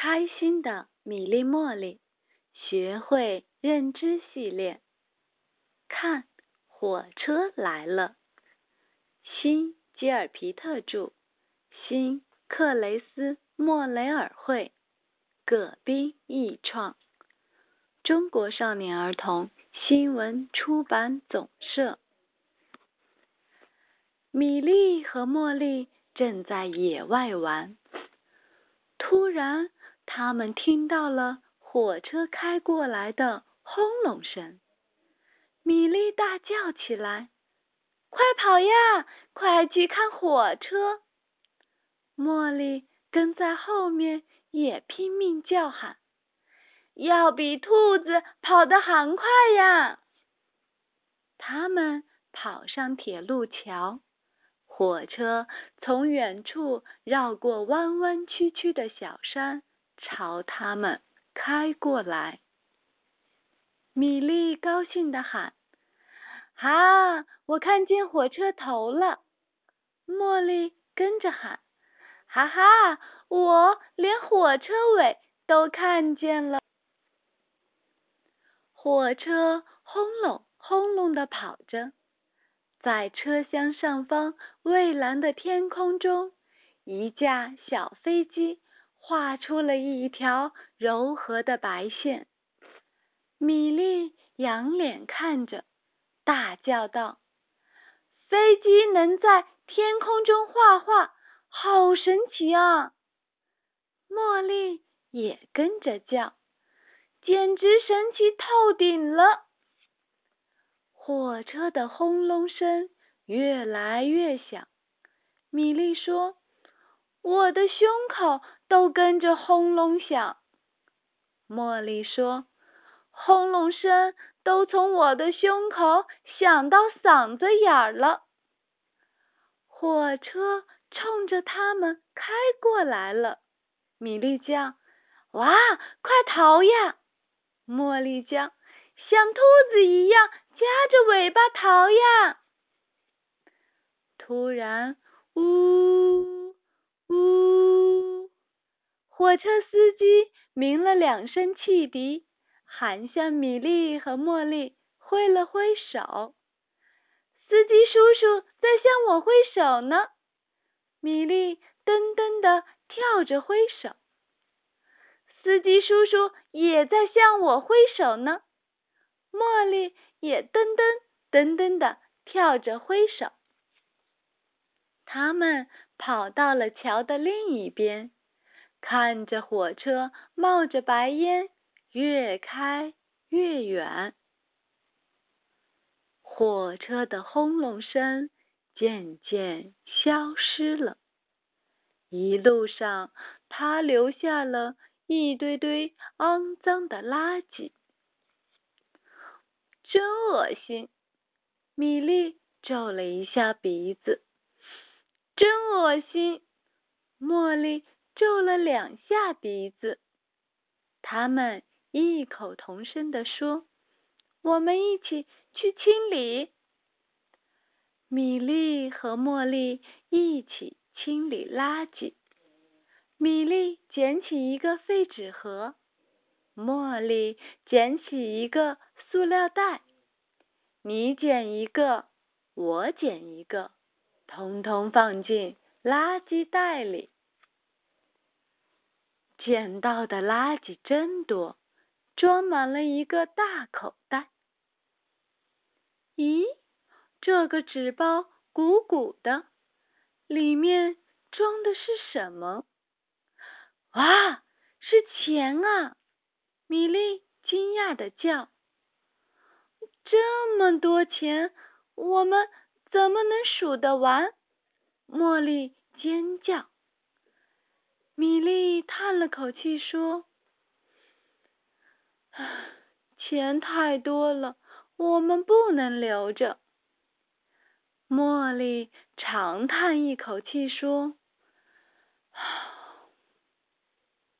开心的米粒茉莉学会认知系列。看，火车来了。新吉尔皮特著，新克雷斯莫雷尔绘，葛斌译创，中国少年儿童新闻出版总社。米莉和茉莉正在野外玩，突然，他们听到了火车开过来的轰隆声。米莉大叫起来：“快跑呀，快去看火车！”茉莉跟在后面也拼命叫喊：“要比兔子跑得还快呀！”他们跑上铁路桥。火车从远处绕过弯弯曲曲的小山，朝他们开过来。米莉高兴地喊：“啊，我看见火车头了！”茉莉跟着喊：“哈哈，我连火车尾都看见了！”火车轰隆轰隆地跑着。在车厢上方蔚蓝的天空中，一架小飞机画出了一条柔和的白线。米莉仰脸看着，大叫道：“飞机能在天空中画画，好神奇啊！”茉莉也跟着叫：“简直神奇透顶了！”火车的轰隆声越来越响，米莉说：“我的胸口都跟着轰隆响。”茉莉说：“轰隆声都从我的胸口响到嗓子眼儿了。”火车冲着他们开过来了，米莉叫：“哇，快逃呀！”茉莉叫：“像兔子一样。”夹着尾巴逃呀！突然，呜，火车司机鸣了两声汽笛，喊向米莉和茉莉，挥了挥手。司机叔叔在向我挥手呢。米莉噔噔的跳着挥手。司机叔叔也在向我挥手呢。茉莉。也噔噔噔噔的跳着挥手，他们跑到了桥的另一边，看着火车冒着白烟越开越远。火车的轰隆声渐渐消失了，一路上他留下了一堆堆肮脏的垃圾。真恶心！米莉皱了一下鼻子。真恶心！茉莉皱了两下鼻子。他们异口同声地说：“我们一起去清理。”米莉和茉莉一起清理垃圾。米莉捡起一个废纸盒。茉莉捡起一个塑料袋，你捡一个，我捡一个，通通放进垃圾袋里。捡到的垃圾真多，装满了一个大口袋。咦，这个纸包鼓鼓的，里面装的是什么？哇，是钱啊！米莉惊讶的叫：“这么多钱，我们怎么能数得完？”茉莉尖叫。米莉叹了口气说：“钱太多了，我们不能留着。”茉莉长叹一口气说：“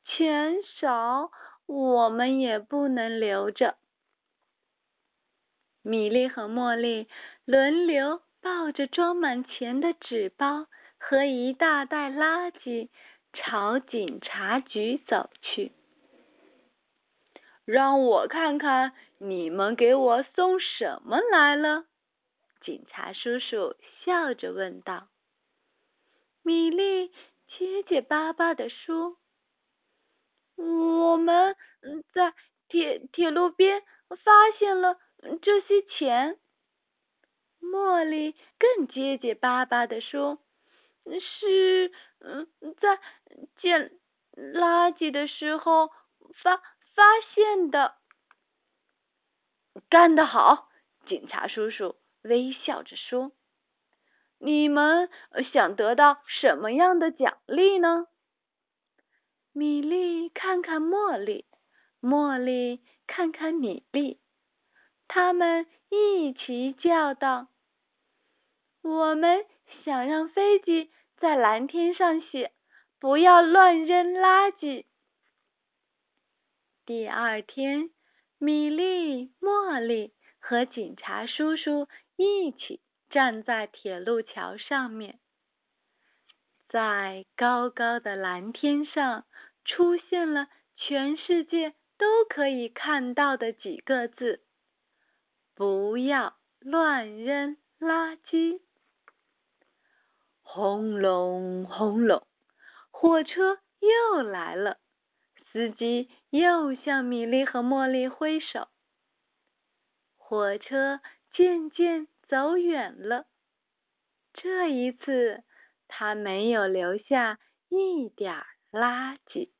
钱少。”我们也不能留着。米莉和茉莉轮流抱着装满钱的纸包和一大袋垃圾，朝警察局走去。让我看看你们给我送什么来了。警察叔叔笑着问道。米莉结结巴巴地说：“我们在铁铁路边发现了这些钱。”茉莉更结结巴巴地说：“是嗯，在捡垃圾的时候发发现的。”干得好！警察叔叔微笑着说：“你们想得到什么样的奖励呢？”米莉看看茉莉，茉莉看看米莉，他们一起叫道。我们想让飞机在蓝天上写“不要乱扔垃圾”。第二天，米莉、茉莉和警察叔叔一起站在铁路桥上面，在高高的蓝天上出现了全世界都可以看到的几个字：“不要乱扔垃圾。”轰隆轰隆，火车又来了。司机又向米莉和茉莉挥手。火车渐渐走远了。这一次，他没有留下一点垃圾。